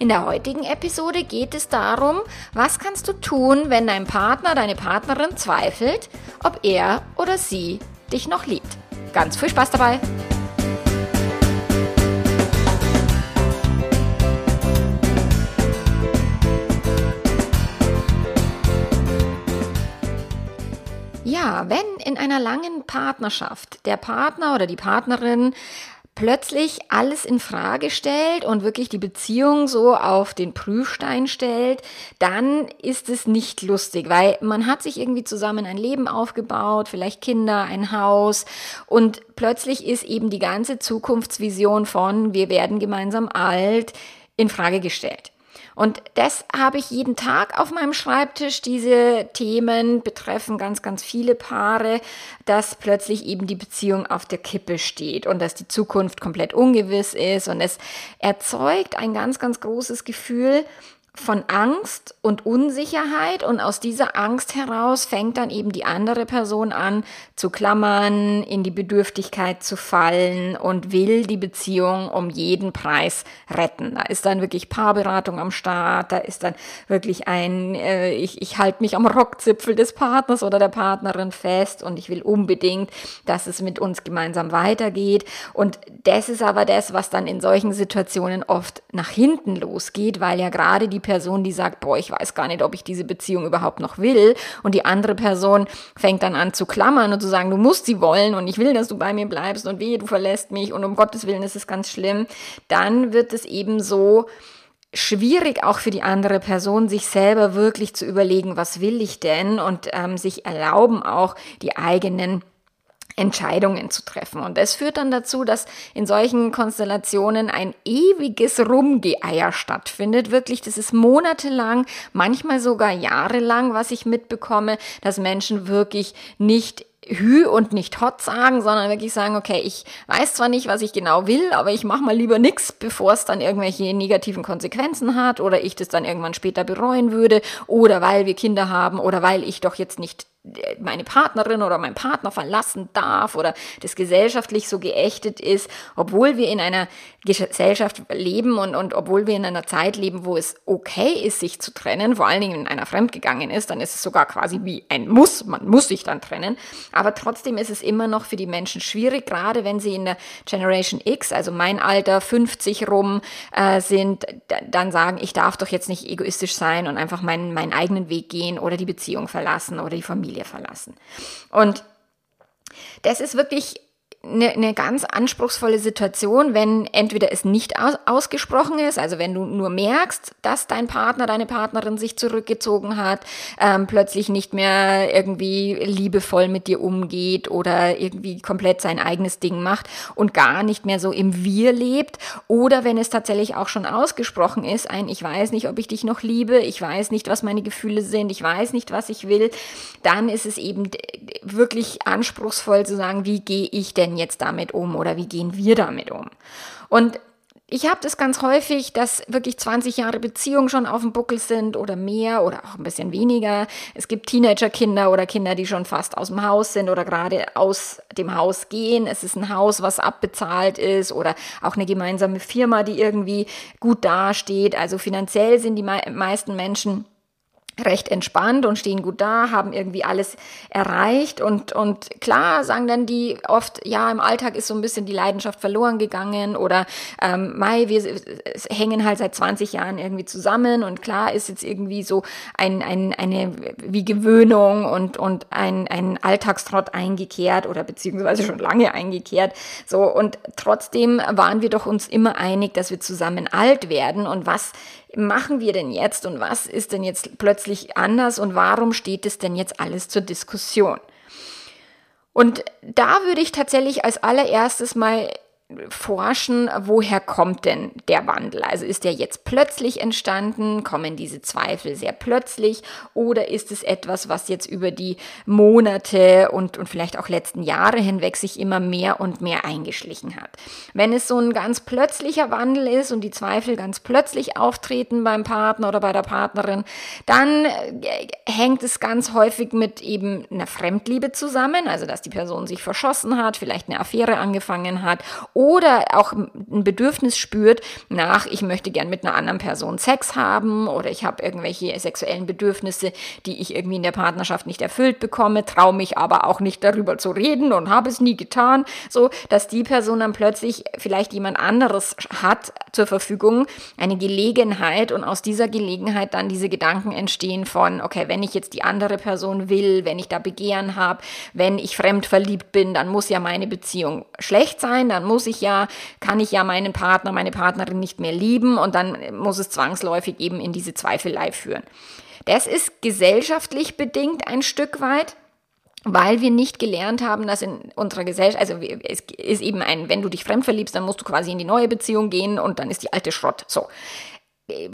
In der heutigen Episode geht es darum, was kannst du tun, wenn dein Partner, deine Partnerin zweifelt, ob er oder sie dich noch liebt. Ganz viel Spaß dabei! Ja, wenn in einer langen Partnerschaft der Partner oder die Partnerin plötzlich alles in Frage stellt und wirklich die Beziehung so auf den Prüfstein stellt, dann ist es nicht lustig, weil man hat sich irgendwie zusammen ein Leben aufgebaut, vielleicht Kinder, ein Haus und plötzlich ist eben die ganze Zukunftsvision von wir werden gemeinsam alt in Frage gestellt. Und das habe ich jeden Tag auf meinem Schreibtisch. Diese Themen betreffen ganz, ganz viele Paare, dass plötzlich eben die Beziehung auf der Kippe steht und dass die Zukunft komplett ungewiss ist. Und es erzeugt ein ganz, ganz großes Gefühl von Angst und Unsicherheit und aus dieser Angst heraus fängt dann eben die andere Person an zu klammern, in die Bedürftigkeit zu fallen und will die Beziehung um jeden Preis retten. Da ist dann wirklich Paarberatung am Start, da ist dann wirklich ein, äh, ich, ich halte mich am Rockzipfel des Partners oder der Partnerin fest und ich will unbedingt, dass es mit uns gemeinsam weitergeht. Und das ist aber das, was dann in solchen Situationen oft nach hinten losgeht, weil ja gerade die Person, die sagt, boah, ich weiß gar nicht, ob ich diese Beziehung überhaupt noch will. Und die andere Person fängt dann an zu klammern und zu sagen, du musst sie wollen und ich will, dass du bei mir bleibst und wehe, du verlässt mich und um Gottes Willen ist es ganz schlimm. Dann wird es eben so, schwierig auch für die andere Person, sich selber wirklich zu überlegen, was will ich denn und ähm, sich erlauben auch die eigenen Entscheidungen zu treffen. Und das führt dann dazu, dass in solchen Konstellationen ein ewiges Rumgeeier stattfindet. Wirklich, das ist monatelang, manchmal sogar jahrelang, was ich mitbekomme, dass Menschen wirklich nicht Hü und nicht Hot sagen, sondern wirklich sagen, okay, ich weiß zwar nicht, was ich genau will, aber ich mache mal lieber nichts, bevor es dann irgendwelche negativen Konsequenzen hat oder ich das dann irgendwann später bereuen würde oder weil wir Kinder haben oder weil ich doch jetzt nicht meine Partnerin oder mein Partner verlassen darf oder das gesellschaftlich so geächtet ist, obwohl wir in einer Gesellschaft leben und, und obwohl wir in einer Zeit leben, wo es okay ist, sich zu trennen, vor allen Dingen wenn einer fremdgegangen ist, dann ist es sogar quasi wie ein Muss, man muss sich dann trennen. Aber trotzdem ist es immer noch für die Menschen schwierig, gerade wenn sie in der Generation X, also mein Alter, 50 rum äh, sind, dann sagen, ich darf doch jetzt nicht egoistisch sein und einfach meinen, meinen eigenen Weg gehen oder die Beziehung verlassen oder die Familie Familie verlassen. Und das ist wirklich eine, eine ganz anspruchsvolle Situation, wenn entweder es nicht aus, ausgesprochen ist, also wenn du nur merkst, dass dein Partner, deine Partnerin sich zurückgezogen hat, ähm, plötzlich nicht mehr irgendwie liebevoll mit dir umgeht oder irgendwie komplett sein eigenes Ding macht und gar nicht mehr so im Wir lebt, oder wenn es tatsächlich auch schon ausgesprochen ist, ein Ich weiß nicht, ob ich dich noch liebe, ich weiß nicht, was meine Gefühle sind, ich weiß nicht, was ich will, dann ist es eben wirklich anspruchsvoll zu sagen, wie gehe ich denn denn jetzt damit um oder wie gehen wir damit um? Und ich habe das ganz häufig, dass wirklich 20 Jahre Beziehung schon auf dem Buckel sind oder mehr oder auch ein bisschen weniger. Es gibt Teenagerkinder oder Kinder, die schon fast aus dem Haus sind oder gerade aus dem Haus gehen. Es ist ein Haus, was abbezahlt ist oder auch eine gemeinsame Firma, die irgendwie gut dasteht. Also finanziell sind die meisten Menschen recht entspannt und stehen gut da, haben irgendwie alles erreicht und, und klar sagen dann die oft, ja, im Alltag ist so ein bisschen die Leidenschaft verloren gegangen oder ähm, Mai, wir hängen halt seit 20 Jahren irgendwie zusammen und klar ist jetzt irgendwie so ein, ein, eine wie Gewöhnung und, und ein, ein Alltagstrott eingekehrt oder beziehungsweise schon lange eingekehrt. So und trotzdem waren wir doch uns immer einig, dass wir zusammen alt werden und was machen wir denn jetzt und was ist denn jetzt plötzlich anders und warum steht es denn jetzt alles zur Diskussion? Und da würde ich tatsächlich als allererstes mal forschen, woher kommt denn der Wandel? Also ist der jetzt plötzlich entstanden? Kommen diese Zweifel sehr plötzlich? Oder ist es etwas, was jetzt über die Monate und, und vielleicht auch letzten Jahre hinweg sich immer mehr und mehr eingeschlichen hat? Wenn es so ein ganz plötzlicher Wandel ist und die Zweifel ganz plötzlich auftreten beim Partner oder bei der Partnerin, dann äh, hängt es ganz häufig mit eben einer Fremdliebe zusammen, also dass die Person sich verschossen hat, vielleicht eine Affäre angefangen hat oder auch ein Bedürfnis spürt nach, ich möchte gern mit einer anderen Person Sex haben oder ich habe irgendwelche sexuellen Bedürfnisse, die ich irgendwie in der Partnerschaft nicht erfüllt bekomme, traue mich aber auch nicht darüber zu reden und habe es nie getan, so dass die Person dann plötzlich vielleicht jemand anderes hat zur Verfügung, eine Gelegenheit und aus dieser Gelegenheit dann diese Gedanken entstehen von, okay, wenn ich jetzt die andere Person will, wenn ich da Begehren habe, wenn ich fremd verliebt bin, dann muss ja meine Beziehung schlecht sein, dann muss ich ja, kann ich ja meinen Partner, meine Partnerin nicht mehr lieben und dann muss es zwangsläufig eben in diese Zweifelei führen. Das ist gesellschaftlich bedingt ein Stück weit weil wir nicht gelernt haben, dass in unserer Gesellschaft, also es ist eben ein, wenn du dich fremd verliebst, dann musst du quasi in die neue Beziehung gehen und dann ist die alte Schrott. So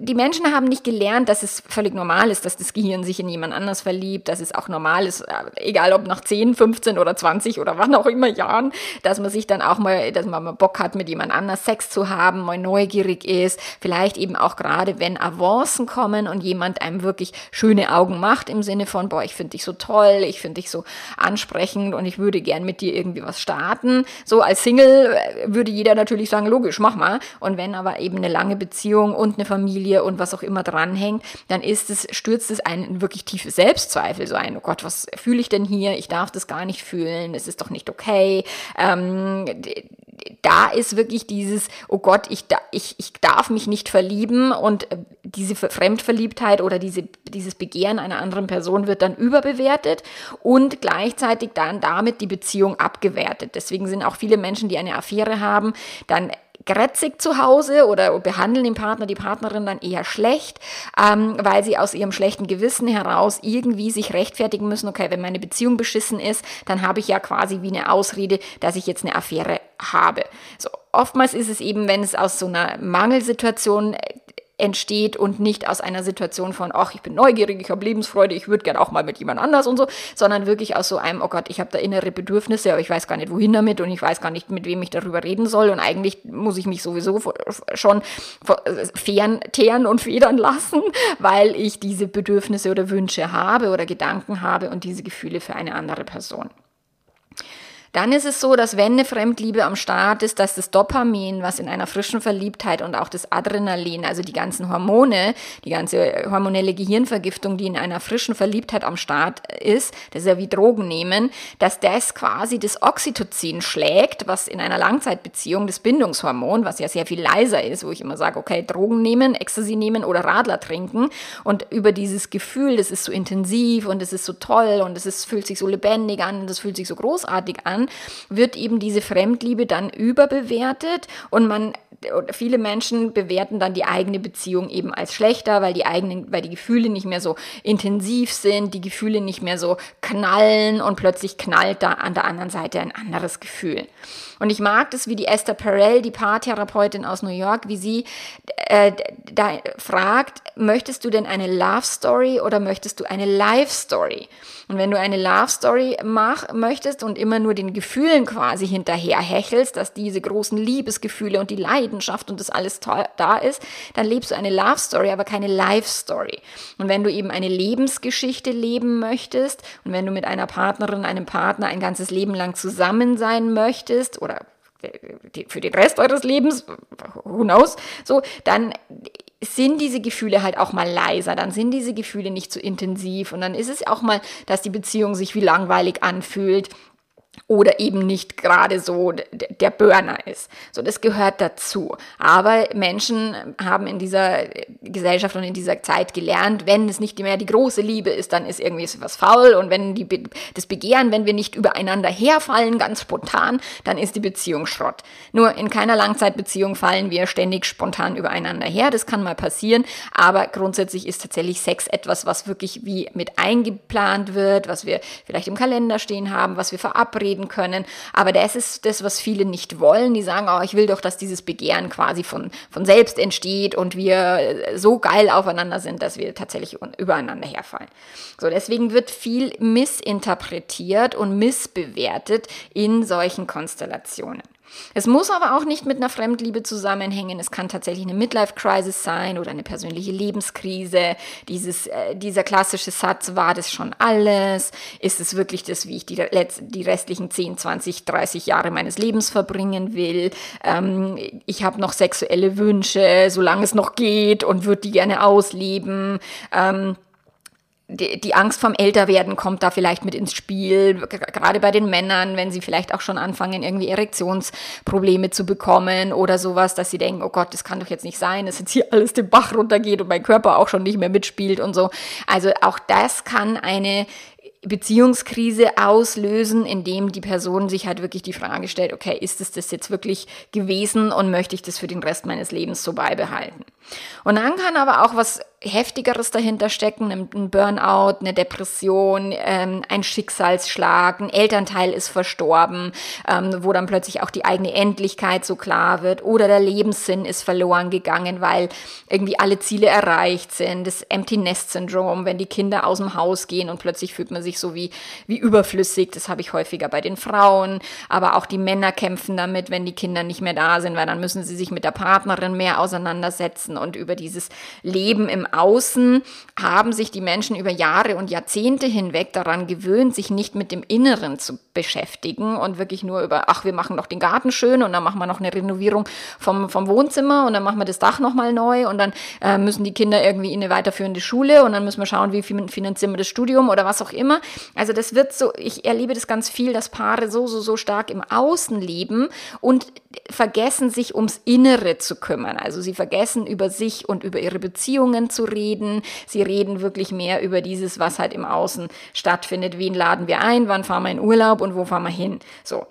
die Menschen haben nicht gelernt, dass es völlig normal ist, dass das Gehirn sich in jemand anders verliebt, dass es auch normal ist, äh, egal ob nach 10, 15 oder 20 oder wann auch immer Jahren, dass man sich dann auch mal, dass man mal Bock hat, mit jemand anders Sex zu haben, mal neugierig ist, vielleicht eben auch gerade, wenn Avancen kommen und jemand einem wirklich schöne Augen macht im Sinne von, boah, ich finde dich so toll, ich finde dich so ansprechend und ich würde gern mit dir irgendwie was starten. So als Single äh, würde jeder natürlich sagen, logisch, mach mal. Und wenn aber eben eine lange Beziehung und eine Familie Familie und was auch immer dranhängt, dann ist es, stürzt es einen in wirklich tiefe Selbstzweifel, so ein, oh Gott, was fühle ich denn hier? Ich darf das gar nicht fühlen, es ist doch nicht okay. Ähm, da ist wirklich dieses, oh Gott, ich, ich, ich darf mich nicht verlieben und äh, diese Fremdverliebtheit oder diese, dieses Begehren einer anderen Person wird dann überbewertet und gleichzeitig dann damit die Beziehung abgewertet. Deswegen sind auch viele Menschen, die eine Affäre haben, dann grätzig zu Hause oder behandeln den Partner, die Partnerin dann eher schlecht, ähm, weil sie aus ihrem schlechten Gewissen heraus irgendwie sich rechtfertigen müssen, okay, wenn meine Beziehung beschissen ist, dann habe ich ja quasi wie eine Ausrede, dass ich jetzt eine Affäre habe. So, oftmals ist es eben, wenn es aus so einer Mangelsituation entsteht und nicht aus einer Situation von, ach, ich bin neugierig, ich habe Lebensfreude, ich würde gern auch mal mit jemand anders und so, sondern wirklich aus so einem, oh Gott, ich habe da innere Bedürfnisse, aber ich weiß gar nicht, wohin damit und ich weiß gar nicht, mit wem ich darüber reden soll und eigentlich muss ich mich sowieso schon fern, teeren und federn lassen, weil ich diese Bedürfnisse oder Wünsche habe oder Gedanken habe und diese Gefühle für eine andere Person. Dann ist es so, dass wenn eine Fremdliebe am Start ist, dass das Dopamin, was in einer frischen Verliebtheit und auch das Adrenalin, also die ganzen Hormone, die ganze hormonelle Gehirnvergiftung, die in einer frischen Verliebtheit am Start ist, das ist ja wie Drogen nehmen, dass das quasi das Oxytocin schlägt, was in einer Langzeitbeziehung das Bindungshormon, was ja sehr viel leiser ist, wo ich immer sage, okay, Drogen nehmen, Ecstasy nehmen oder Radler trinken. Und über dieses Gefühl, das ist so intensiv und es ist so toll und es fühlt sich so lebendig an und es fühlt sich so großartig an, wird eben diese Fremdliebe dann überbewertet und man viele Menschen bewerten dann die eigene Beziehung eben als schlechter, weil die eigenen, weil die Gefühle nicht mehr so intensiv sind, die Gefühle nicht mehr so knallen und plötzlich knallt da an der anderen Seite ein anderes Gefühl. Und ich mag das, wie die Esther Perel, die Paartherapeutin aus New York, wie sie äh, da fragt, möchtest du denn eine Love Story oder möchtest du eine Life Story? Und wenn du eine Love Story mach, möchtest und immer nur den Gefühlen quasi hinterher hechelst, dass diese großen Liebesgefühle und die Leidenschaft und das alles da ist, dann lebst du eine Love Story, aber keine Life Story. Und wenn du eben eine Lebensgeschichte leben möchtest und wenn du mit einer Partnerin, einem Partner ein ganzes Leben lang zusammen sein möchtest für den Rest eures Lebens, who knows, so, dann sind diese Gefühle halt auch mal leiser, dann sind diese Gefühle nicht so intensiv und dann ist es auch mal, dass die Beziehung sich wie langweilig anfühlt oder eben nicht gerade so der Burner ist. So, das gehört dazu. Aber Menschen haben in dieser Gesellschaft und in dieser Zeit gelernt, wenn es nicht mehr die große Liebe ist, dann ist irgendwie was faul und wenn die, das Begehren, wenn wir nicht übereinander herfallen, ganz spontan, dann ist die Beziehung Schrott. Nur in keiner Langzeitbeziehung fallen wir ständig spontan übereinander her. Das kann mal passieren, aber grundsätzlich ist tatsächlich Sex etwas, was wirklich wie mit eingeplant wird, was wir vielleicht im Kalender stehen haben, was wir verabreden verabreden können. Aber das ist das, was viele nicht wollen. Die sagen, oh, ich will doch, dass dieses Begehren quasi von, von selbst entsteht und wir so geil aufeinander sind, dass wir tatsächlich übereinander herfallen. So, deswegen wird viel missinterpretiert und missbewertet in solchen Konstellationen. Es muss aber auch nicht mit einer Fremdliebe zusammenhängen. Es kann tatsächlich eine Midlife-Crisis sein oder eine persönliche Lebenskrise. Dieses, äh, dieser klassische Satz, war das schon alles? Ist es wirklich das, wie ich die, die restlichen 10, 20, 30 Jahre meines Lebens verbringen will? Ähm, ich habe noch sexuelle Wünsche, solange es noch geht und würde die gerne ausleben. Ähm, die, die Angst vom Älterwerden kommt da vielleicht mit ins Spiel, gerade bei den Männern, wenn sie vielleicht auch schon anfangen, irgendwie Erektionsprobleme zu bekommen oder sowas, dass sie denken, oh Gott, das kann doch jetzt nicht sein, dass jetzt hier alles den Bach runtergeht und mein Körper auch schon nicht mehr mitspielt und so. Also auch das kann eine Beziehungskrise auslösen, indem die Person sich halt wirklich die Frage stellt, okay, ist es das jetzt wirklich gewesen und möchte ich das für den Rest meines Lebens so beibehalten? Und dann kann aber auch was Heftigeres dahinter stecken, ein Burnout, eine Depression, ähm, ein Schicksalsschlag, ein Elternteil ist verstorben, ähm, wo dann plötzlich auch die eigene Endlichkeit so klar wird. Oder der Lebenssinn ist verloren gegangen, weil irgendwie alle Ziele erreicht sind, das Empty Nest Syndrom, wenn die Kinder aus dem Haus gehen und plötzlich fühlt man sich so wie, wie überflüssig, das habe ich häufiger bei den Frauen, aber auch die Männer kämpfen damit, wenn die Kinder nicht mehr da sind, weil dann müssen sie sich mit der Partnerin mehr auseinandersetzen und über dieses Leben im Außen haben sich die Menschen über Jahre und Jahrzehnte hinweg daran gewöhnt, sich nicht mit dem Inneren zu beschäftigen und wirklich nur über, ach, wir machen noch den Garten schön und dann machen wir noch eine Renovierung vom, vom Wohnzimmer und dann machen wir das Dach nochmal neu und dann äh, müssen die Kinder irgendwie in eine weiterführende Schule und dann müssen wir schauen, wie finanzieren wir das Studium oder was auch immer. Also das wird so, ich erlebe das ganz viel, dass Paare so, so, so stark im Außen leben und vergessen, sich ums Innere zu kümmern. Also sie vergessen, über sich und über ihre Beziehungen zu reden. Sie reden wirklich mehr über dieses, was halt im Außen stattfindet. Wen laden wir ein? Wann fahren wir in Urlaub und wo fahren wir hin? So.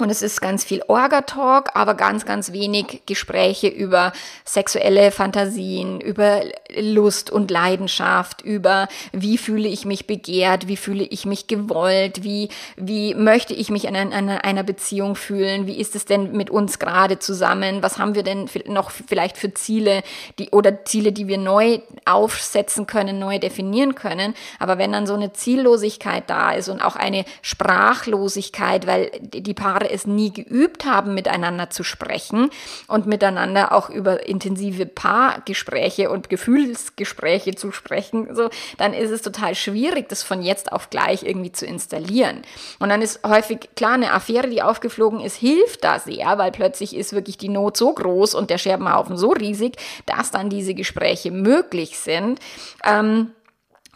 Und es ist ganz viel Orga-Talk, aber ganz, ganz wenig Gespräche über sexuelle Fantasien, über Lust und Leidenschaft, über wie fühle ich mich begehrt, wie fühle ich mich gewollt, wie, wie möchte ich mich in, in einer Beziehung fühlen, wie ist es denn mit uns gerade zusammen, was haben wir denn noch vielleicht für Ziele, die, oder Ziele, die wir neu aufsetzen können, neu definieren können. Aber wenn dann so eine Ziellosigkeit da ist und auch eine Sprachlosigkeit, weil die Paare es nie geübt haben, miteinander zu sprechen und miteinander auch über intensive Paargespräche und Gefühlsgespräche zu sprechen, so, dann ist es total schwierig, das von jetzt auf gleich irgendwie zu installieren. Und dann ist häufig, klar, eine Affäre, die aufgeflogen ist, hilft da sehr, weil plötzlich ist wirklich die Not so groß und der Scherbenhaufen so riesig, dass dann diese Gespräche möglich sind. Ähm,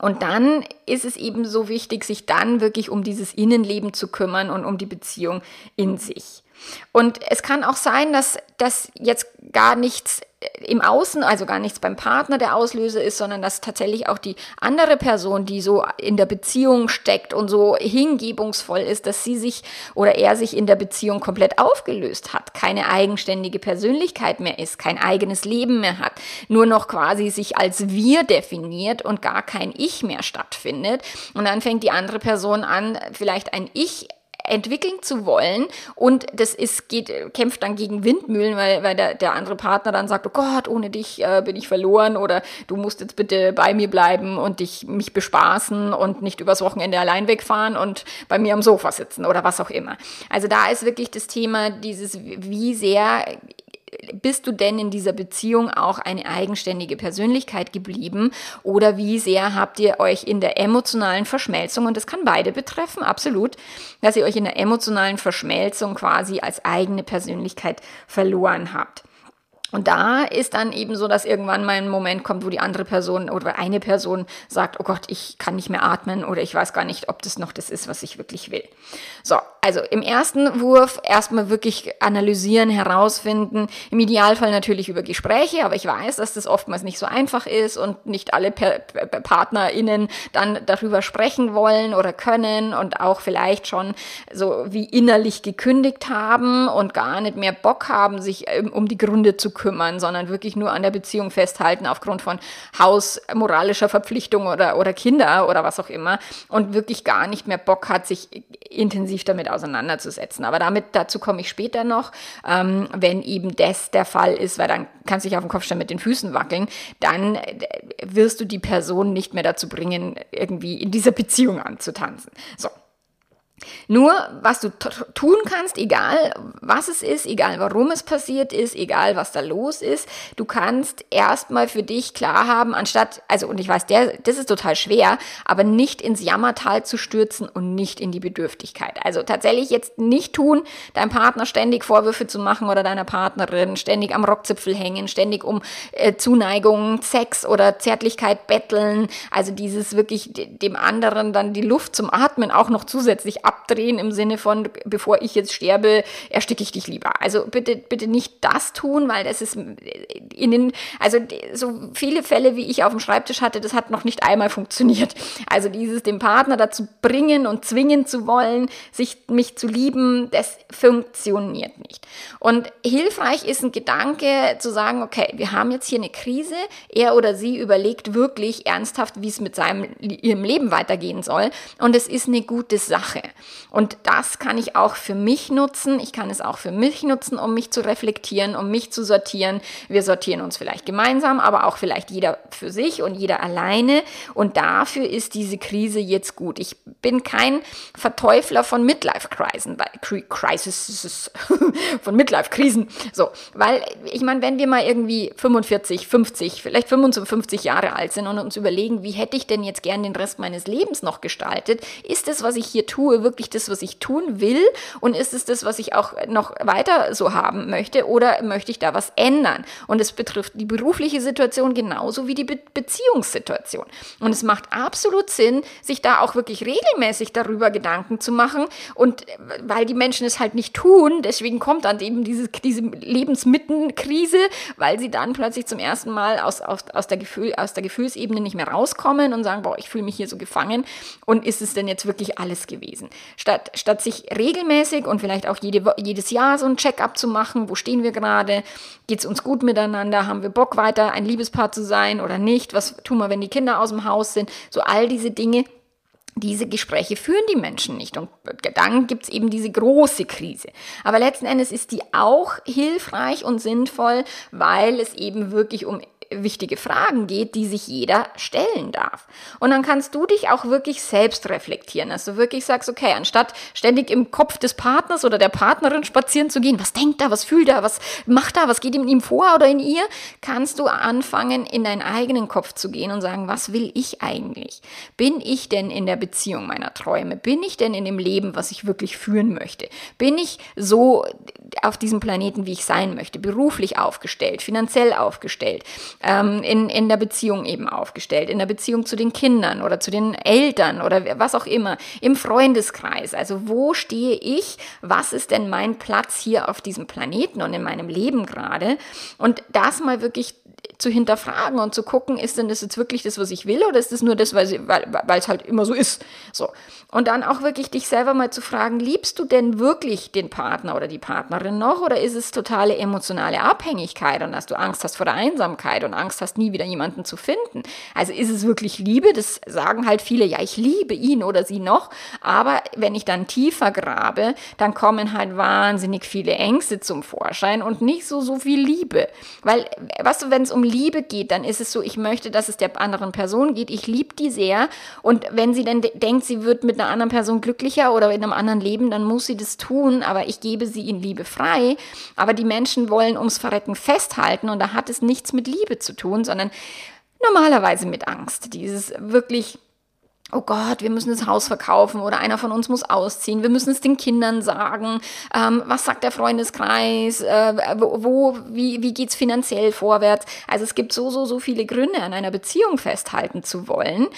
und dann ist es eben so wichtig, sich dann wirklich um dieses Innenleben zu kümmern und um die Beziehung in sich. Und es kann auch sein, dass das jetzt gar nichts im Außen, also gar nichts beim Partner der Auslöser ist, sondern dass tatsächlich auch die andere Person, die so in der Beziehung steckt und so hingebungsvoll ist, dass sie sich oder er sich in der Beziehung komplett aufgelöst hat, keine eigenständige Persönlichkeit mehr ist, kein eigenes Leben mehr hat, nur noch quasi sich als wir definiert und gar kein Ich mehr stattfindet. Und dann fängt die andere Person an, vielleicht ein Ich entwickeln zu wollen und das ist, geht, kämpft dann gegen Windmühlen, weil, weil der, der andere Partner dann sagt, oh Gott, ohne dich äh, bin ich verloren oder du musst jetzt bitte bei mir bleiben und dich, mich bespaßen und nicht übers Wochenende allein wegfahren und bei mir am Sofa sitzen oder was auch immer. Also da ist wirklich das Thema dieses, wie sehr bist du denn in dieser Beziehung auch eine eigenständige Persönlichkeit geblieben oder wie sehr habt ihr euch in der emotionalen Verschmelzung, und das kann beide betreffen, absolut, dass ihr euch in der emotionalen Verschmelzung quasi als eigene Persönlichkeit verloren habt. Und da ist dann eben so, dass irgendwann mal ein Moment kommt, wo die andere Person oder eine Person sagt, oh Gott, ich kann nicht mehr atmen oder ich weiß gar nicht, ob das noch das ist, was ich wirklich will. So, also im ersten Wurf erstmal wirklich analysieren, herausfinden, im Idealfall natürlich über Gespräche, aber ich weiß, dass das oftmals nicht so einfach ist und nicht alle per PartnerInnen dann darüber sprechen wollen oder können und auch vielleicht schon so wie innerlich gekündigt haben und gar nicht mehr Bock haben, sich ähm, um die Gründe zu kümmern kümmern, sondern wirklich nur an der Beziehung festhalten aufgrund von hausmoralischer Verpflichtung oder, oder Kinder oder was auch immer und wirklich gar nicht mehr Bock hat, sich intensiv damit auseinanderzusetzen. Aber damit, dazu komme ich später noch, ähm, wenn eben das der Fall ist, weil dann kannst du dich auf den Kopf stellen mit den Füßen wackeln, dann äh, wirst du die Person nicht mehr dazu bringen, irgendwie in dieser Beziehung anzutanzen. So. Nur, was du tun kannst, egal was es ist, egal warum es passiert ist, egal was da los ist, du kannst erstmal für dich klar haben, anstatt, also, und ich weiß, der, das ist total schwer, aber nicht ins Jammertal zu stürzen und nicht in die Bedürftigkeit. Also tatsächlich jetzt nicht tun, deinem Partner ständig Vorwürfe zu machen oder deiner Partnerin, ständig am Rockzipfel hängen, ständig um äh, Zuneigung, Sex oder Zärtlichkeit betteln, also dieses wirklich dem anderen dann die Luft zum Atmen auch noch zusätzlich abdrehen im Sinne von, bevor ich jetzt sterbe, ersticke ich dich lieber. Also bitte, bitte nicht das tun, weil das ist in den, also so viele Fälle, wie ich auf dem Schreibtisch hatte, das hat noch nicht einmal funktioniert. Also dieses den Partner dazu bringen und zwingen zu wollen, sich mich zu lieben, das funktioniert nicht. Und hilfreich ist ein Gedanke zu sagen, okay, wir haben jetzt hier eine Krise, er oder sie überlegt wirklich ernsthaft, wie es mit seinem ihrem Leben weitergehen soll und es ist eine gute Sache. Und das kann ich auch für mich nutzen. Ich kann es auch für mich nutzen, um mich zu reflektieren, um mich zu sortieren. Wir sortieren uns vielleicht gemeinsam, aber auch vielleicht jeder für sich und jeder alleine. Und dafür ist diese Krise jetzt gut. Ich bin kein Verteufler von Midlife-Krisen, von Midlife-Krisen. So, weil ich meine, wenn wir mal irgendwie 45, 50, vielleicht 55 Jahre alt sind und uns überlegen, wie hätte ich denn jetzt gern den Rest meines Lebens noch gestaltet, ist das, was ich hier tue, wirklich das, was ich tun will? Und ist es das, was ich auch noch weiter so haben möchte? Oder möchte ich da was ändern? Und es betrifft die berufliche Situation genauso wie die Be Beziehungssituation. Und es macht absolut Sinn, sich da auch wirklich regelmäßig darüber Gedanken zu machen. Und weil die Menschen es halt nicht tun, deswegen kommt dann eben diese, diese Lebensmittenkrise, weil sie dann plötzlich zum ersten Mal aus, aus, aus, der Gefühl, aus der Gefühlsebene nicht mehr rauskommen und sagen, boah, ich fühle mich hier so gefangen. Und ist es denn jetzt wirklich alles gewesen? Statt, statt sich regelmäßig und vielleicht auch jede, jedes Jahr so ein Check-up zu machen, wo stehen wir gerade, geht es uns gut miteinander, haben wir Bock weiter ein Liebespaar zu sein oder nicht, was tun wir, wenn die Kinder aus dem Haus sind, so all diese Dinge, diese Gespräche führen die Menschen nicht. Und dann gibt es eben diese große Krise. Aber letzten Endes ist die auch hilfreich und sinnvoll, weil es eben wirklich um wichtige Fragen geht, die sich jeder stellen darf. Und dann kannst du dich auch wirklich selbst reflektieren, dass du wirklich sagst, okay, anstatt ständig im Kopf des Partners oder der Partnerin spazieren zu gehen, was denkt er, was fühlt er, was macht er, was geht in ihm vor oder in ihr, kannst du anfangen, in deinen eigenen Kopf zu gehen und sagen, was will ich eigentlich? Bin ich denn in der Beziehung meiner Träume? Bin ich denn in dem Leben, was ich wirklich führen möchte? Bin ich so auf diesem Planeten, wie ich sein möchte, beruflich aufgestellt, finanziell aufgestellt? Ähm, in, in der Beziehung eben aufgestellt, in der Beziehung zu den Kindern oder zu den Eltern oder was auch immer, im Freundeskreis. Also wo stehe ich? Was ist denn mein Platz hier auf diesem Planeten und in meinem Leben gerade? Und das mal wirklich zu hinterfragen und zu gucken, ist denn das jetzt wirklich das, was ich will, oder ist das nur das, weil, es halt immer so ist? So. Und dann auch wirklich dich selber mal zu fragen, liebst du denn wirklich den Partner oder die Partnerin noch, oder ist es totale emotionale Abhängigkeit und dass du Angst hast vor der Einsamkeit und Angst hast, nie wieder jemanden zu finden? Also ist es wirklich Liebe? Das sagen halt viele, ja, ich liebe ihn oder sie noch, aber wenn ich dann tiefer grabe, dann kommen halt wahnsinnig viele Ängste zum Vorschein und nicht so, so viel Liebe. Weil, weißt du, wenn es um Liebe geht, dann ist es so, ich möchte, dass es der anderen Person geht. Ich liebe die sehr. Und wenn sie dann de denkt, sie wird mit einer anderen Person glücklicher oder in einem anderen Leben, dann muss sie das tun. Aber ich gebe sie in Liebe frei. Aber die Menschen wollen ums Verrecken festhalten. Und da hat es nichts mit Liebe zu tun, sondern normalerweise mit Angst. Dieses wirklich oh Gott, wir müssen das Haus verkaufen oder einer von uns muss ausziehen, wir müssen es den Kindern sagen, ähm, was sagt der Freundeskreis, äh, wo, wie, wie geht's finanziell vorwärts. Also es gibt so, so, so viele Gründe, an einer Beziehung festhalten zu wollen,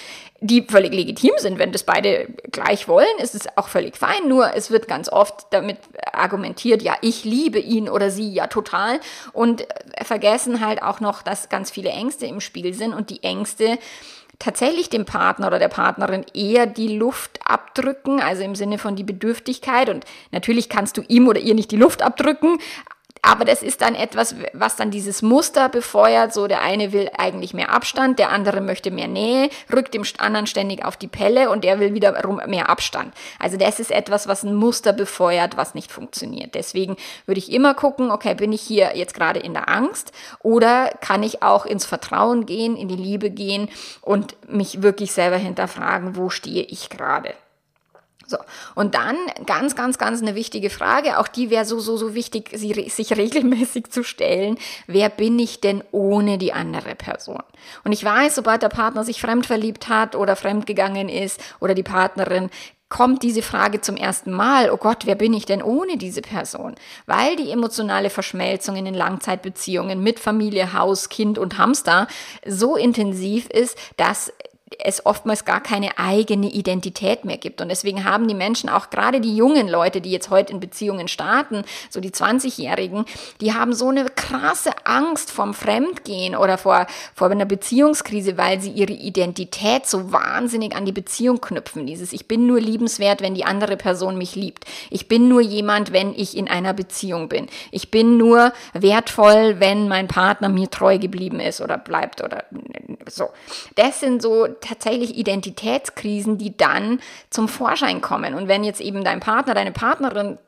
die völlig legitim sind. Wenn das beide gleich wollen, ist es auch völlig fein, nur es wird ganz oft damit argumentiert, ja, ich liebe ihn oder sie ja total. Und vergessen halt auch noch, dass ganz viele Ängste im Spiel sind. Und die Ängste, tatsächlich dem Partner oder der Partnerin eher die Luft abdrücken, also im Sinne von die Bedürftigkeit. Und natürlich kannst du ihm oder ihr nicht die Luft abdrücken, aber das ist dann etwas, was dann dieses Muster befeuert. So, der eine will eigentlich mehr Abstand, der andere möchte mehr Nähe, rückt dem anderen ständig auf die Pelle und der will wiederum mehr Abstand. Also das ist etwas, was ein Muster befeuert, was nicht funktioniert. Deswegen würde ich immer gucken, okay, bin ich hier jetzt gerade in der Angst oder kann ich auch ins Vertrauen gehen, in die Liebe gehen und mich wirklich selber hinterfragen, wo stehe ich gerade. So, und dann ganz, ganz, ganz eine wichtige Frage, auch die wäre so, so, so wichtig, sie, sich regelmäßig zu stellen. Wer bin ich denn ohne die andere Person? Und ich weiß, sobald der Partner sich fremd verliebt hat oder fremdgegangen ist oder die Partnerin, kommt diese Frage zum ersten Mal, oh Gott, wer bin ich denn ohne diese Person? Weil die emotionale Verschmelzung in den Langzeitbeziehungen mit Familie, Haus, Kind und Hamster so intensiv ist, dass es oftmals gar keine eigene Identität mehr gibt. Und deswegen haben die Menschen, auch gerade die jungen Leute, die jetzt heute in Beziehungen starten, so die 20-Jährigen, die haben so eine krasse Angst vom Fremdgehen oder vor, vor einer Beziehungskrise, weil sie ihre Identität so wahnsinnig an die Beziehung knüpfen. Dieses, ich bin nur liebenswert, wenn die andere Person mich liebt. Ich bin nur jemand, wenn ich in einer Beziehung bin. Ich bin nur wertvoll, wenn mein Partner mir treu geblieben ist oder bleibt oder so. Das sind so tatsächlich Identitätskrisen, die dann zum Vorschein kommen. Und wenn jetzt eben dein Partner, deine Partnerin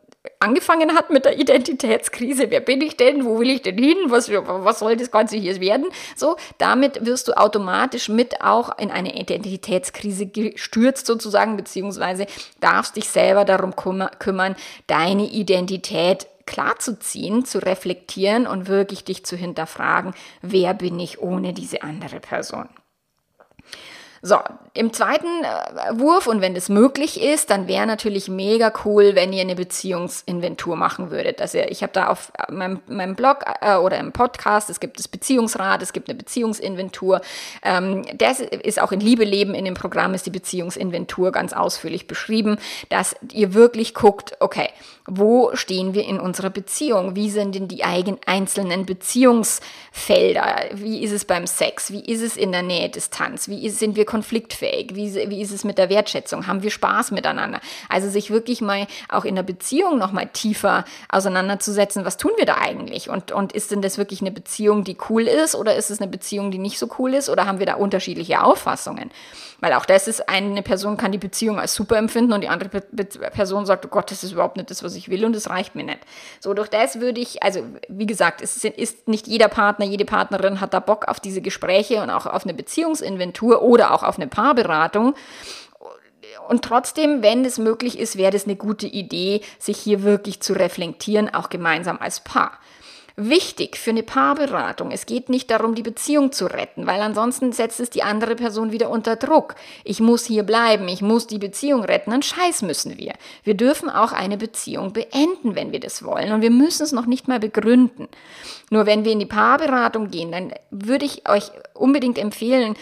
angefangen hat mit der Identitätskrise, wer bin ich denn, wo will ich denn hin, was, was soll das Ganze hier werden, so, damit wirst du automatisch mit auch in eine Identitätskrise gestürzt sozusagen, beziehungsweise darfst dich selber darum kümmern, deine Identität klarzuziehen, zu reflektieren und wirklich dich zu hinterfragen, wer bin ich ohne diese andere Person. So, im zweiten äh, Wurf und wenn das möglich ist, dann wäre natürlich mega cool, wenn ihr eine Beziehungsinventur machen würdet. Also ich habe da auf meinem, meinem Blog äh, oder im Podcast, es gibt das Beziehungsrat, es gibt eine Beziehungsinventur. Ähm, das ist auch in Liebe leben in dem Programm ist die Beziehungsinventur ganz ausführlich beschrieben, dass ihr wirklich guckt, okay, wo stehen wir in unserer Beziehung? Wie sind denn die eigen, einzelnen Beziehungsfelder? Wie ist es beim Sex? Wie ist es in der Nähe Distanz? Wie ist, sind wir konfliktfähig? Wie, wie ist es mit der Wertschätzung? Haben wir Spaß miteinander? Also sich wirklich mal auch in der Beziehung noch mal tiefer auseinanderzusetzen, was tun wir da eigentlich? Und, und ist denn das wirklich eine Beziehung, die cool ist oder ist es eine Beziehung, die nicht so cool ist oder haben wir da unterschiedliche Auffassungen? Weil auch das ist, eine Person kann die Beziehung als super empfinden und die andere Person sagt, oh Gott, das ist überhaupt nicht das, was ich will und das reicht mir nicht. So, durch das würde ich, also wie gesagt, es ist nicht jeder Partner, jede Partnerin hat da Bock auf diese Gespräche und auch auf eine Beziehungsinventur oder auch auf eine Paarberatung. Und trotzdem, wenn es möglich ist, wäre das eine gute Idee, sich hier wirklich zu reflektieren, auch gemeinsam als Paar wichtig für eine Paarberatung. Es geht nicht darum, die Beziehung zu retten, weil ansonsten setzt es die andere Person wieder unter Druck. Ich muss hier bleiben, ich muss die Beziehung retten, dann scheiß müssen wir. Wir dürfen auch eine Beziehung beenden, wenn wir das wollen und wir müssen es noch nicht mal begründen. Nur wenn wir in die Paarberatung gehen, dann würde ich euch unbedingt empfehlen,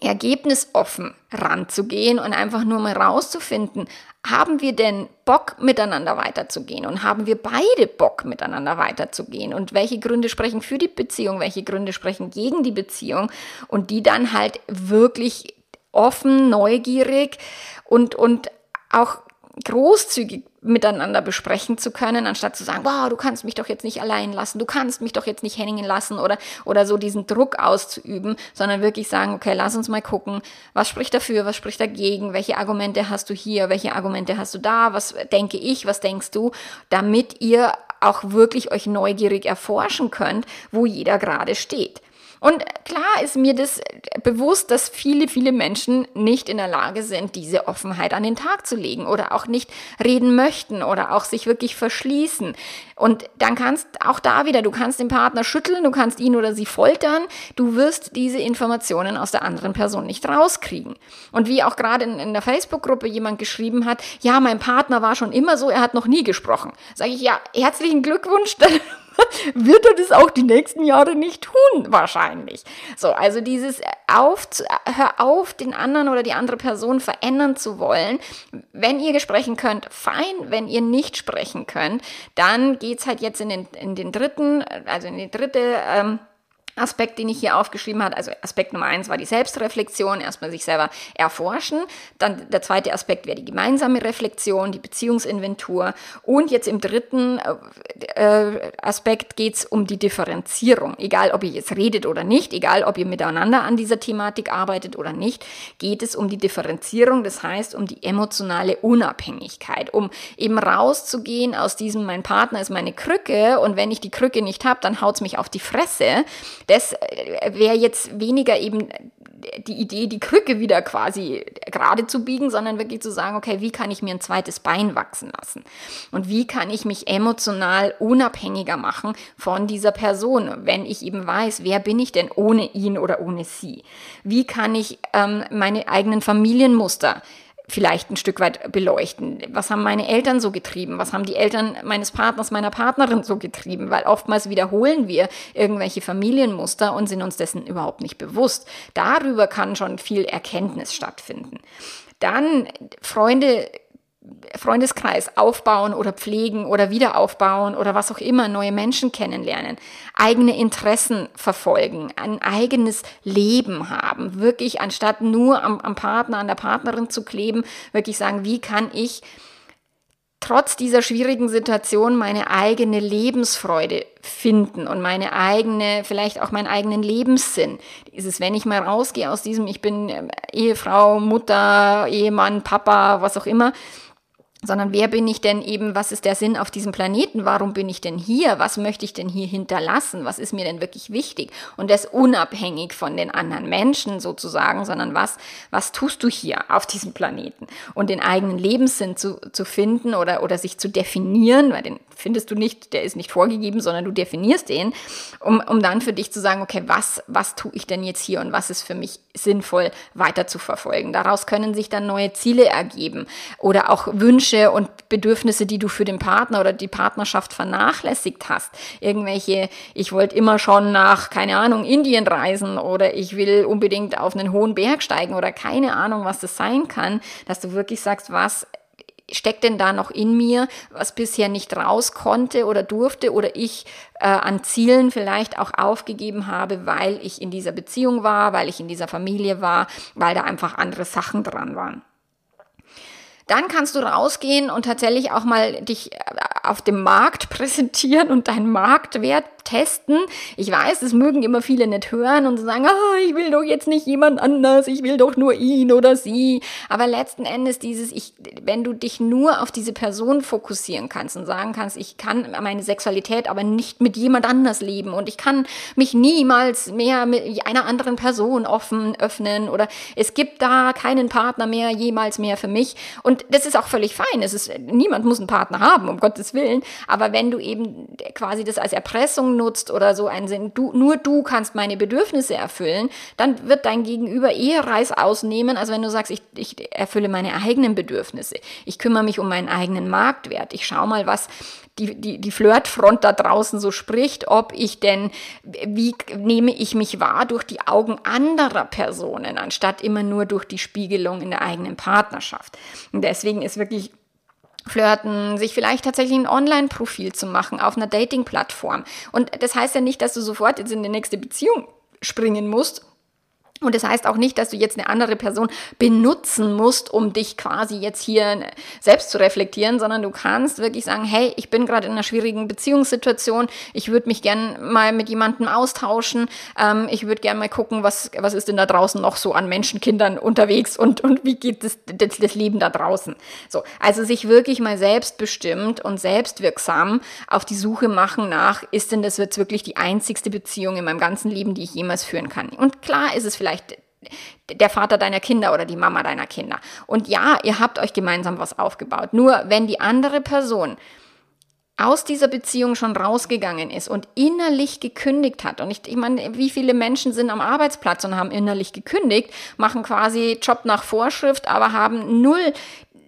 ergebnisoffen ranzugehen und einfach nur mal rauszufinden, haben wir denn Bock miteinander weiterzugehen und haben wir beide Bock miteinander weiterzugehen? Und welche Gründe sprechen für die Beziehung, welche Gründe sprechen gegen die Beziehung? Und die dann halt wirklich offen, neugierig und, und auch großzügig miteinander besprechen zu können, anstatt zu sagen, wow, du kannst mich doch jetzt nicht allein lassen, du kannst mich doch jetzt nicht hängen lassen oder, oder so diesen Druck auszuüben, sondern wirklich sagen, okay, lass uns mal gucken, was spricht dafür, was spricht dagegen, welche Argumente hast du hier, welche Argumente hast du da, was denke ich, was denkst du, damit ihr auch wirklich euch neugierig erforschen könnt, wo jeder gerade steht. Und klar ist mir das bewusst, dass viele, viele Menschen nicht in der Lage sind, diese Offenheit an den Tag zu legen oder auch nicht reden möchten oder auch sich wirklich verschließen. Und dann kannst auch da wieder, du kannst den Partner schütteln, du kannst ihn oder sie foltern, du wirst diese Informationen aus der anderen Person nicht rauskriegen. Und wie auch gerade in, in der Facebook-Gruppe jemand geschrieben hat, ja, mein Partner war schon immer so, er hat noch nie gesprochen. Sage ich, ja, herzlichen Glückwunsch, wird er das auch die nächsten Jahre nicht tun, wahrscheinlich. So, also dieses auf, hör auf, den anderen oder die andere Person verändern zu wollen. Wenn ihr sprechen könnt, fein. Wenn ihr nicht sprechen könnt, dann geht's halt jetzt in den, in den dritten, also in die dritte, ähm, Aspekt, den ich hier aufgeschrieben habe. Also Aspekt Nummer eins war die Selbstreflexion, erstmal sich selber erforschen. Dann der zweite Aspekt wäre die gemeinsame Reflexion, die Beziehungsinventur. Und jetzt im dritten äh, Aspekt geht es um die Differenzierung. Egal, ob ihr jetzt redet oder nicht, egal, ob ihr miteinander an dieser Thematik arbeitet oder nicht, geht es um die Differenzierung, das heißt um die emotionale Unabhängigkeit, um eben rauszugehen aus diesem, mein Partner ist meine Krücke und wenn ich die Krücke nicht habe, dann haut es mich auf die Fresse das äh, wäre jetzt weniger eben die Idee, die Krücke wieder quasi gerade zu biegen, sondern wirklich zu sagen, okay, wie kann ich mir ein zweites Bein wachsen lassen? Und wie kann ich mich emotional unabhängiger machen von dieser Person, wenn ich eben weiß, wer bin ich denn ohne ihn oder ohne sie? Wie kann ich ähm, meine eigenen Familienmuster vielleicht ein Stück weit beleuchten. Was haben meine Eltern so getrieben? Was haben die Eltern meines Partners, meiner Partnerin so getrieben? Weil oftmals wiederholen wir irgendwelche Familienmuster und sind uns dessen überhaupt nicht bewusst. Darüber kann schon viel Erkenntnis stattfinden. Dann Freunde Freundeskreis aufbauen oder pflegen oder wieder aufbauen oder was auch immer, neue Menschen kennenlernen, eigene Interessen verfolgen, ein eigenes Leben haben, wirklich anstatt nur am, am Partner, an der Partnerin zu kleben, wirklich sagen, wie kann ich trotz dieser schwierigen Situation meine eigene Lebensfreude finden und meine eigene, vielleicht auch meinen eigenen Lebenssinn. Dieses, wenn ich mal rausgehe aus diesem, ich bin ähm, Ehefrau, Mutter, Ehemann, Papa, was auch immer, sondern wer bin ich denn eben, was ist der Sinn auf diesem Planeten, warum bin ich denn hier, was möchte ich denn hier hinterlassen, was ist mir denn wirklich wichtig? Und das unabhängig von den anderen Menschen sozusagen, sondern was, was tust du hier auf diesem Planeten? Und den eigenen Lebenssinn zu, zu finden oder, oder sich zu definieren, weil den findest du nicht, der ist nicht vorgegeben, sondern du definierst den, um, um dann für dich zu sagen, okay, was, was tue ich denn jetzt hier und was ist für mich sinnvoll weiter zu verfolgen. Daraus können sich dann neue Ziele ergeben oder auch Wünsche Wünsche und Bedürfnisse, die du für den Partner oder die Partnerschaft vernachlässigt hast. Irgendwelche, ich wollte immer schon nach, keine Ahnung, Indien reisen oder ich will unbedingt auf einen hohen Berg steigen oder keine Ahnung, was das sein kann, dass du wirklich sagst, was steckt denn da noch in mir, was bisher nicht raus konnte oder durfte oder ich äh, an Zielen vielleicht auch aufgegeben habe, weil ich in dieser Beziehung war, weil ich in dieser Familie war, weil da einfach andere Sachen dran waren. Dann kannst du rausgehen und tatsächlich auch mal dich äh, auf dem Markt präsentieren und deinen Marktwert testen. Ich weiß, das mögen immer viele nicht hören und sagen, ah, ich will doch jetzt nicht jemand anders, ich will doch nur ihn oder sie. Aber letzten Endes dieses, ich, wenn du dich nur auf diese Person fokussieren kannst und sagen kannst, ich kann meine Sexualität aber nicht mit jemand anders leben und ich kann mich niemals mehr mit einer anderen Person offen öffnen oder es gibt da keinen Partner mehr, jemals mehr für mich. Und das ist auch völlig fein. Es ist, niemand muss einen Partner haben, um Gottes Willen. Aber wenn du eben quasi das als Erpressung nutzt oder so einen Sinn, du, nur du kannst meine Bedürfnisse erfüllen, dann wird dein Gegenüber eher Reiß ausnehmen, als wenn du sagst, ich, ich erfülle meine eigenen Bedürfnisse. Ich kümmere mich um meinen eigenen Marktwert. Ich schaue mal, was die, die, die Flirtfront da draußen so spricht, ob ich denn, wie nehme ich mich wahr durch die Augen anderer Personen, anstatt immer nur durch die Spiegelung in der eigenen Partnerschaft. Und deswegen ist wirklich flirten, sich vielleicht tatsächlich ein Online-Profil zu machen auf einer Dating-Plattform. Und das heißt ja nicht, dass du sofort jetzt in die nächste Beziehung springen musst, und das heißt auch nicht, dass du jetzt eine andere Person benutzen musst, um dich quasi jetzt hier selbst zu reflektieren, sondern du kannst wirklich sagen, hey, ich bin gerade in einer schwierigen Beziehungssituation, ich würde mich gern mal mit jemandem austauschen, ähm, ich würde gern mal gucken, was, was ist denn da draußen noch so an Menschenkindern unterwegs und, und wie geht das, das, das Leben da draußen. So, also sich wirklich mal selbstbestimmt und selbstwirksam auf die Suche machen nach, ist denn das jetzt wirklich die einzigste Beziehung in meinem ganzen Leben, die ich jemals führen kann. Und klar ist es vielleicht vielleicht der Vater deiner Kinder oder die Mama deiner Kinder. Und ja, ihr habt euch gemeinsam was aufgebaut. Nur wenn die andere Person aus dieser Beziehung schon rausgegangen ist und innerlich gekündigt hat. Und ich, ich meine, wie viele Menschen sind am Arbeitsplatz und haben innerlich gekündigt, machen quasi Job nach Vorschrift, aber haben null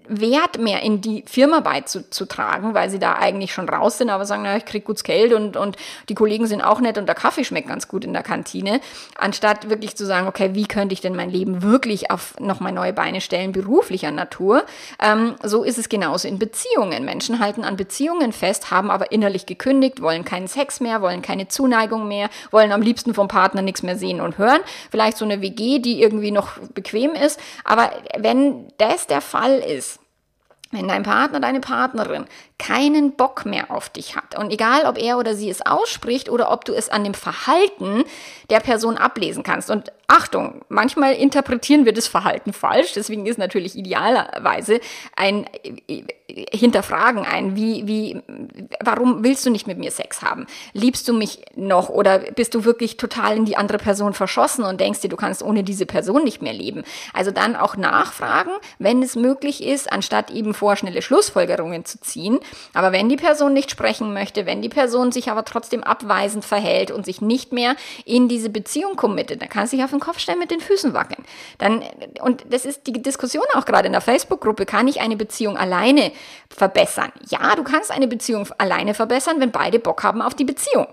Wert mehr in die Firma beizutragen, weil sie da eigentlich schon raus sind, aber sagen, na, ich krieg gutes Geld und, und die Kollegen sind auch nett und der Kaffee schmeckt ganz gut in der Kantine, anstatt wirklich zu sagen, okay, wie könnte ich denn mein Leben wirklich auf nochmal neue Beine stellen, beruflicher Natur. Ähm, so ist es genauso in Beziehungen. Menschen halten an Beziehungen fest, haben aber innerlich gekündigt, wollen keinen Sex mehr, wollen keine Zuneigung mehr, wollen am liebsten vom Partner nichts mehr sehen und hören. Vielleicht so eine WG, die irgendwie noch bequem ist. Aber wenn das der Fall ist, wenn dein Partner, deine Partnerin keinen Bock mehr auf dich hat und egal, ob er oder sie es ausspricht oder ob du es an dem Verhalten der Person ablesen kannst. Und Achtung, manchmal interpretieren wir das Verhalten falsch, deswegen ist natürlich idealerweise ein äh, Hinterfragen ein, wie, wie, warum willst du nicht mit mir Sex haben? Liebst du mich noch oder bist du wirklich total in die andere Person verschossen und denkst dir, du kannst ohne diese Person nicht mehr leben? Also dann auch nachfragen, wenn es möglich ist, anstatt eben vorschnelle Schlussfolgerungen zu ziehen. Aber wenn die Person nicht sprechen möchte, wenn die Person sich aber trotzdem abweisend verhält und sich nicht mehr in diese Beziehung committet, dann kann sie sich auf den Kopf stellen, mit den Füßen wackeln. Dann, und das ist die Diskussion auch gerade in der Facebook-Gruppe, kann ich eine Beziehung alleine verbessern? Ja, du kannst eine Beziehung alleine verbessern, wenn beide Bock haben auf die Beziehung.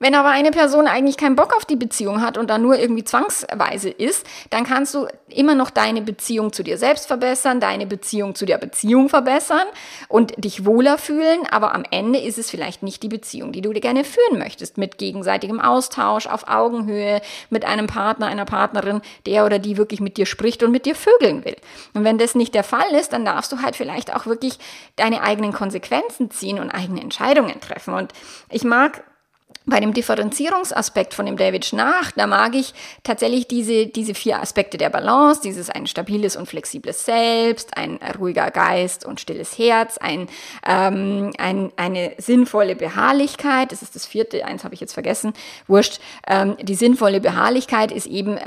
Wenn aber eine Person eigentlich keinen Bock auf die Beziehung hat und da nur irgendwie zwangsweise ist, dann kannst du immer noch deine Beziehung zu dir selbst verbessern, deine Beziehung zu der Beziehung verbessern und dich wohler fühlen, aber am Ende ist es vielleicht nicht die Beziehung, die du dir gerne führen möchtest, mit gegenseitigem Austausch, auf Augenhöhe, mit einem Partner, einer Partnerin, der oder die wirklich mit dir spricht und mit dir vögeln will. Und wenn das nicht der Fall ist, dann darfst du halt vielleicht auch wirklich deine eigenen Konsequenzen ziehen und eigene Entscheidungen treffen. Und ich mag bei dem Differenzierungsaspekt von dem David Schnach, da mag ich tatsächlich diese, diese vier Aspekte der Balance, dieses ein stabiles und flexibles Selbst, ein ruhiger Geist und stilles Herz, ein, ähm, ein, eine sinnvolle Beharrlichkeit, das ist das vierte, eins habe ich jetzt vergessen, wurscht, ähm, die sinnvolle Beharrlichkeit ist eben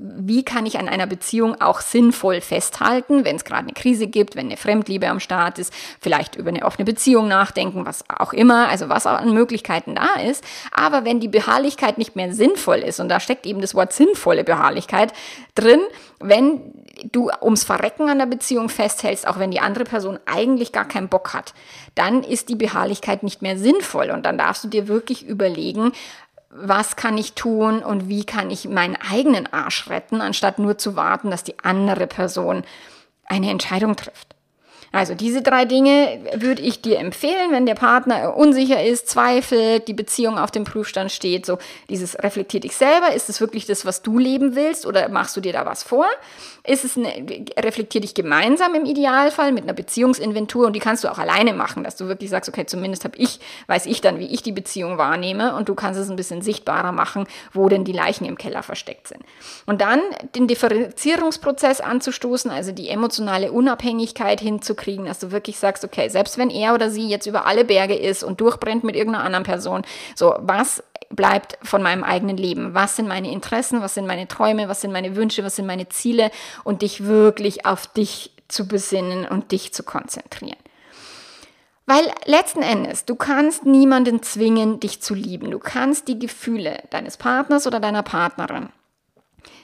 wie kann ich an einer Beziehung auch sinnvoll festhalten, wenn es gerade eine Krise gibt, wenn eine Fremdliebe am Start ist, vielleicht über eine offene Beziehung nachdenken, was auch immer, also was auch an Möglichkeiten da ist. Aber wenn die Beharrlichkeit nicht mehr sinnvoll ist, und da steckt eben das Wort sinnvolle Beharrlichkeit drin, wenn du ums Verrecken an der Beziehung festhältst, auch wenn die andere Person eigentlich gar keinen Bock hat, dann ist die Beharrlichkeit nicht mehr sinnvoll. Und dann darfst du dir wirklich überlegen, was kann ich tun und wie kann ich meinen eigenen Arsch retten, anstatt nur zu warten, dass die andere Person eine Entscheidung trifft. Also diese drei Dinge würde ich dir empfehlen, wenn der Partner unsicher ist, zweifelt, die Beziehung auf dem Prüfstand steht. So dieses reflektiert dich selber. Ist es wirklich das, was du leben willst oder machst du dir da was vor? Ist es eine, reflektier dich gemeinsam im Idealfall mit einer Beziehungsinventur und die kannst du auch alleine machen, dass du wirklich sagst, okay, zumindest habe ich, weiß ich dann, wie ich die Beziehung wahrnehme und du kannst es ein bisschen sichtbarer machen, wo denn die Leichen im Keller versteckt sind. Und dann den Differenzierungsprozess anzustoßen, also die emotionale Unabhängigkeit hinzukriegen, dass du wirklich sagst, okay, selbst wenn er oder sie jetzt über alle Berge ist und durchbrennt mit irgendeiner anderen Person, so was bleibt von meinem eigenen Leben? Was sind meine Interessen? Was sind meine Träume? Was sind meine Wünsche? Was sind meine Ziele? Und dich wirklich auf dich zu besinnen und dich zu konzentrieren. Weil letzten Endes, du kannst niemanden zwingen, dich zu lieben. Du kannst die Gefühle deines Partners oder deiner Partnerin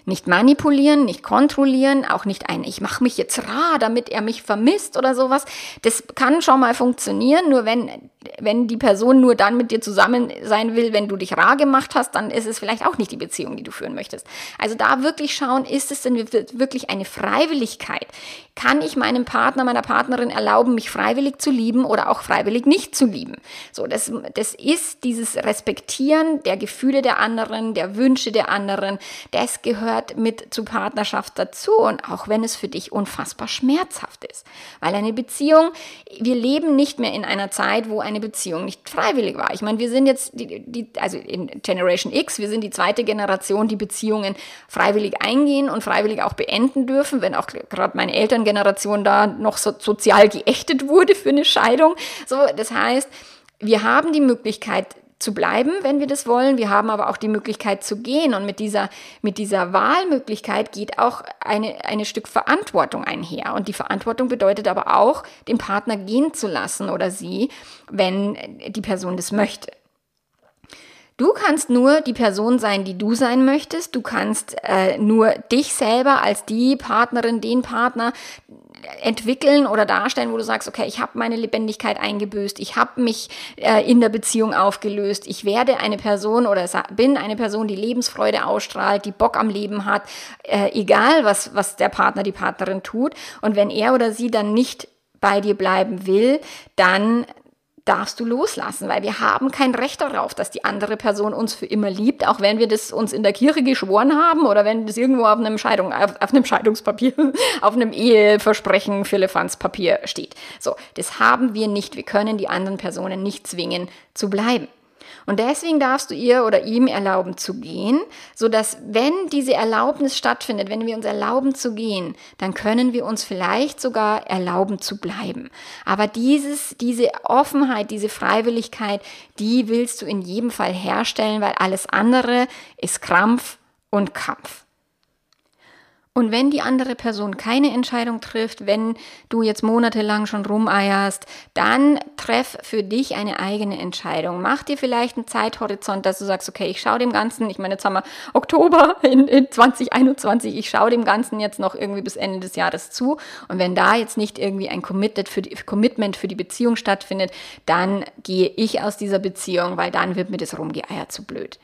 nicht manipulieren, nicht kontrollieren, auch nicht ein, ich mache mich jetzt rar, damit er mich vermisst oder sowas. Das kann schon mal funktionieren, nur wenn, wenn die Person nur dann mit dir zusammen sein will, wenn du dich rar gemacht hast, dann ist es vielleicht auch nicht die Beziehung, die du führen möchtest. Also da wirklich schauen, ist es denn wirklich eine Freiwilligkeit? Kann ich meinem Partner, meiner Partnerin erlauben, mich freiwillig zu lieben oder auch freiwillig nicht zu lieben? So, das, das ist dieses Respektieren der Gefühle der anderen, der Wünsche der anderen. Das gehört mit zu Partnerschaft dazu und auch wenn es für dich unfassbar schmerzhaft ist. Weil eine Beziehung, wir leben nicht mehr in einer Zeit, wo eine Beziehung nicht freiwillig war. Ich meine, wir sind jetzt die, die also in Generation X, wir sind die zweite Generation, die Beziehungen freiwillig eingehen und freiwillig auch beenden dürfen, wenn auch gerade meine Eltern Generation da noch so sozial geächtet wurde für eine Scheidung. So, das heißt, wir haben die Möglichkeit zu bleiben, wenn wir das wollen. Wir haben aber auch die Möglichkeit zu gehen. Und mit dieser, mit dieser Wahlmöglichkeit geht auch eine, eine Stück Verantwortung einher. Und die Verantwortung bedeutet aber auch, den Partner gehen zu lassen oder sie, wenn die Person das möchte. Du kannst nur die Person sein, die du sein möchtest. Du kannst äh, nur dich selber als die Partnerin, den Partner entwickeln oder darstellen, wo du sagst, okay, ich habe meine Lebendigkeit eingebüßt, ich habe mich äh, in der Beziehung aufgelöst, ich werde eine Person oder bin eine Person, die Lebensfreude ausstrahlt, die Bock am Leben hat, äh, egal was, was der Partner, die Partnerin tut. Und wenn er oder sie dann nicht bei dir bleiben will, dann darfst du loslassen, weil wir haben kein Recht darauf, dass die andere Person uns für immer liebt, auch wenn wir das uns in der Kirche geschworen haben oder wenn das irgendwo auf einem Scheidung, auf, auf einem Scheidungspapier, auf einem Eheversprechen für Papier steht. So, das haben wir nicht. Wir können die anderen Personen nicht zwingen zu bleiben. Und deswegen darfst du ihr oder ihm erlauben zu gehen, so dass wenn diese Erlaubnis stattfindet, wenn wir uns erlauben zu gehen, dann können wir uns vielleicht sogar erlauben zu bleiben. Aber dieses, diese Offenheit, diese Freiwilligkeit, die willst du in jedem Fall herstellen, weil alles andere ist Krampf und Kampf. Und wenn die andere Person keine Entscheidung trifft, wenn du jetzt monatelang schon rumeierst, dann treff für dich eine eigene Entscheidung. Mach dir vielleicht einen Zeithorizont, dass du sagst, okay, ich schaue dem Ganzen, ich meine, jetzt haben wir Oktober in, in 2021, ich schaue dem Ganzen jetzt noch irgendwie bis Ende des Jahres zu. Und wenn da jetzt nicht irgendwie ein Committed für die, Commitment für die Beziehung stattfindet, dann gehe ich aus dieser Beziehung, weil dann wird mir das rumgeeiert zu blöd.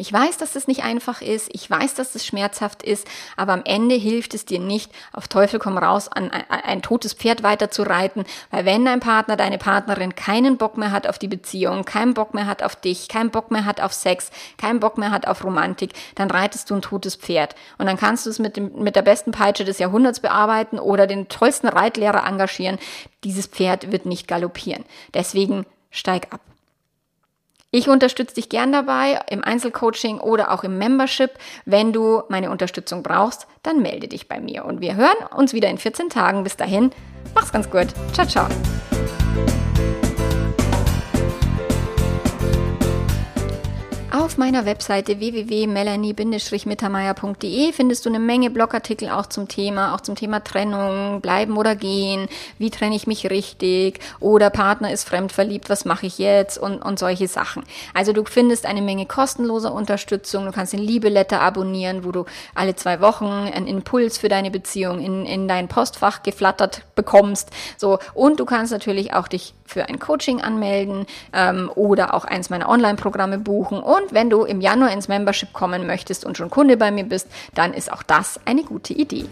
Ich weiß, dass das nicht einfach ist, ich weiß, dass das schmerzhaft ist, aber am Ende hilft es dir nicht, auf Teufel komm raus, an ein, ein totes Pferd weiterzureiten, weil wenn dein Partner, deine Partnerin keinen Bock mehr hat auf die Beziehung, keinen Bock mehr hat auf dich, keinen Bock mehr hat auf Sex, keinen Bock mehr hat auf Romantik, dann reitest du ein totes Pferd. Und dann kannst du es mit, dem, mit der besten Peitsche des Jahrhunderts bearbeiten oder den tollsten Reitlehrer engagieren. Dieses Pferd wird nicht galoppieren. Deswegen steig ab. Ich unterstütze dich gern dabei im Einzelcoaching oder auch im Membership. Wenn du meine Unterstützung brauchst, dann melde dich bei mir. Und wir hören uns wieder in 14 Tagen. Bis dahin, mach's ganz gut. Ciao, ciao. Auf meiner Webseite www.melanie-mittermeier.de findest du eine Menge Blogartikel auch zum Thema, auch zum Thema Trennung, bleiben oder gehen, wie trenne ich mich richtig oder Partner ist fremdverliebt, was mache ich jetzt und, und solche Sachen. Also du findest eine Menge kostenloser Unterstützung, du kannst den Liebeletter abonnieren, wo du alle zwei Wochen einen Impuls für deine Beziehung in, in dein Postfach geflattert bekommst. So, und du kannst natürlich auch dich für ein Coaching anmelden ähm, oder auch eins meiner Online-Programme buchen und und wenn du im Januar ins Membership kommen möchtest und schon Kunde bei mir bist, dann ist auch das eine gute Idee.